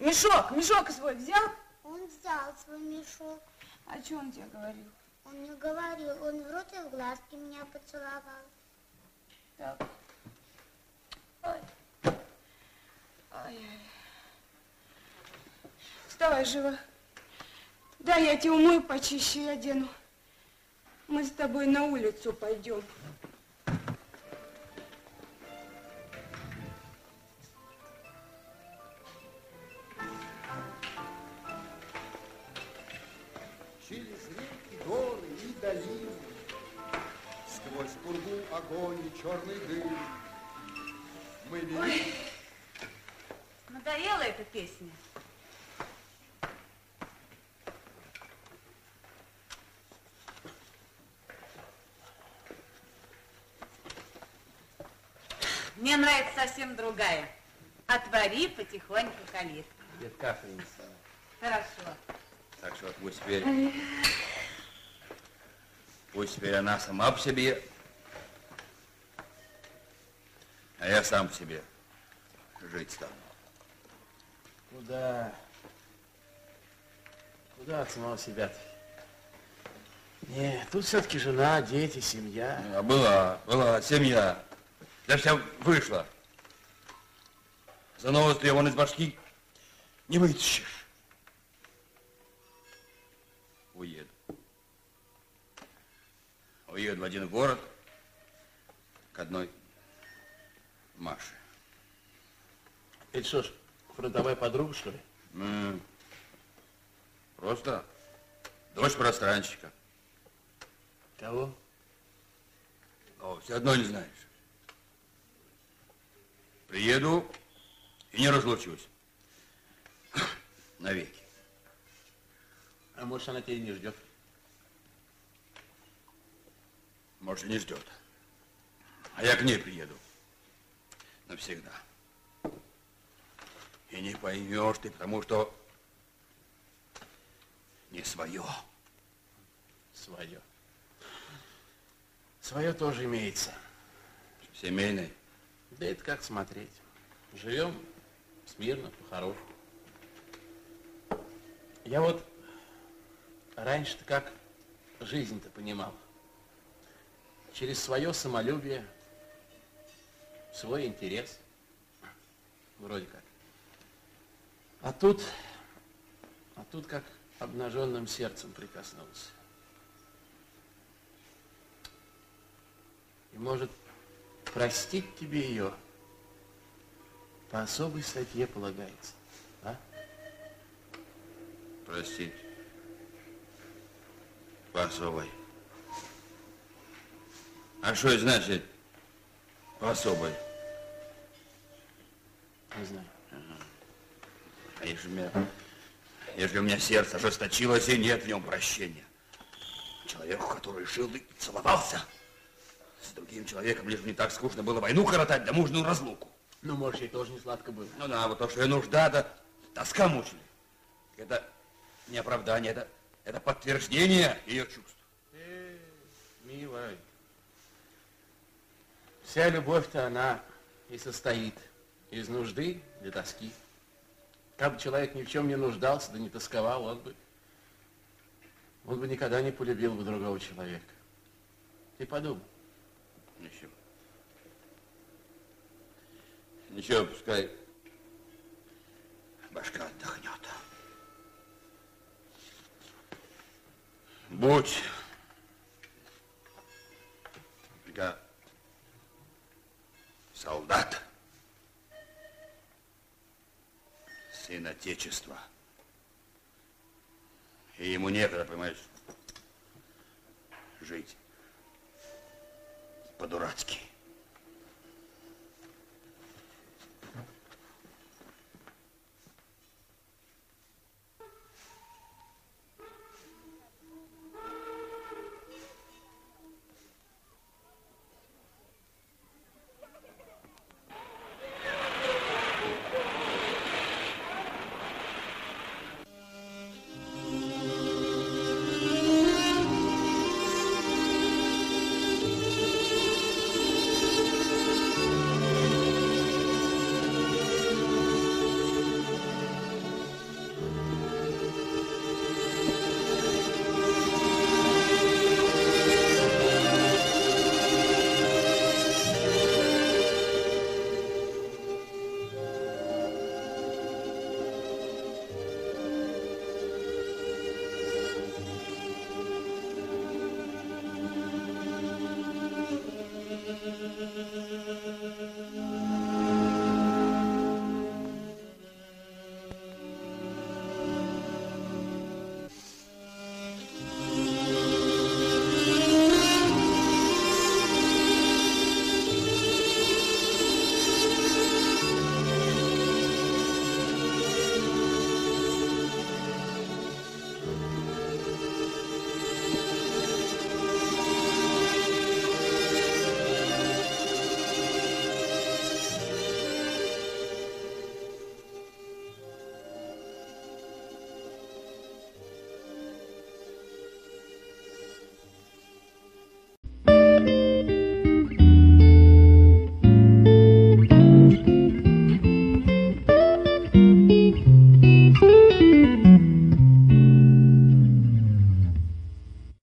Мешок, мешок свой взял? Он взял свой мешок. А что он тебе говорил? Он мне говорил, он в рот и в глазки меня поцеловал. Так. Ой. Ай-яй. Вставай живо. Да, я тебя умою почище и одену. Мы с тобой на улицу пойдем. Нравится совсем другая. Отвори потихоньку калитку. Дед кафельница. Хорошо. Так что вот пусть теперь, пусть теперь она сама по себе, а я сам по себе жить стану. Куда? Куда от самого себя-то? Нет, тут все-таки жена, дети, семья. А была, была семья. Да вся вышла. За новость вон из башки не вытащишь. Уеду. Уеду в один город к одной Маше. Это что ж, фронтовая подруга, что ли? М, Просто дочь пространщика. Кого? О, все одно не знаешь. Приеду и не разлучусь. (clears throat) Навеки. А может, она тебя не ждет? Может, и не ждет. А я к ней приеду. Навсегда. И не поймешь ты, потому что не свое. Свое. Свое тоже имеется. Семейное? Да это как смотреть. Живем смирно, по-хорошему. Я вот раньше-то как жизнь-то понимал. Через свое самолюбие, свой интерес. Вроде как. А тут, а тут как обнаженным сердцем прикоснулся. И может простить тебе ее по особой статье полагается. А? Простить. По особой. А что это значит по особой? Не знаю. А если у меня, если у меня сердце ожесточилось и нет в нем прощения. Человеку, который жил и целовался с другим человеком, лишь не так скучно было войну коротать, да мужную разлуку. Ну, может, ей тоже не сладко было. Ну да, вот то, что и нужда, да тоска мучили. Это не оправдание, это, это подтверждение ее чувств. Э, милая, вся любовь-то она и состоит из нужды для тоски. Как бы человек ни в чем не нуждался, да не тосковал, он бы, он бы никогда не полюбил бы другого человека. Ты подумай. Ничего. Ничего, пускай башка отдохнет. Будь только солдат, сын Отечества. И ему некогда, понимаешь, жить по-дурацки.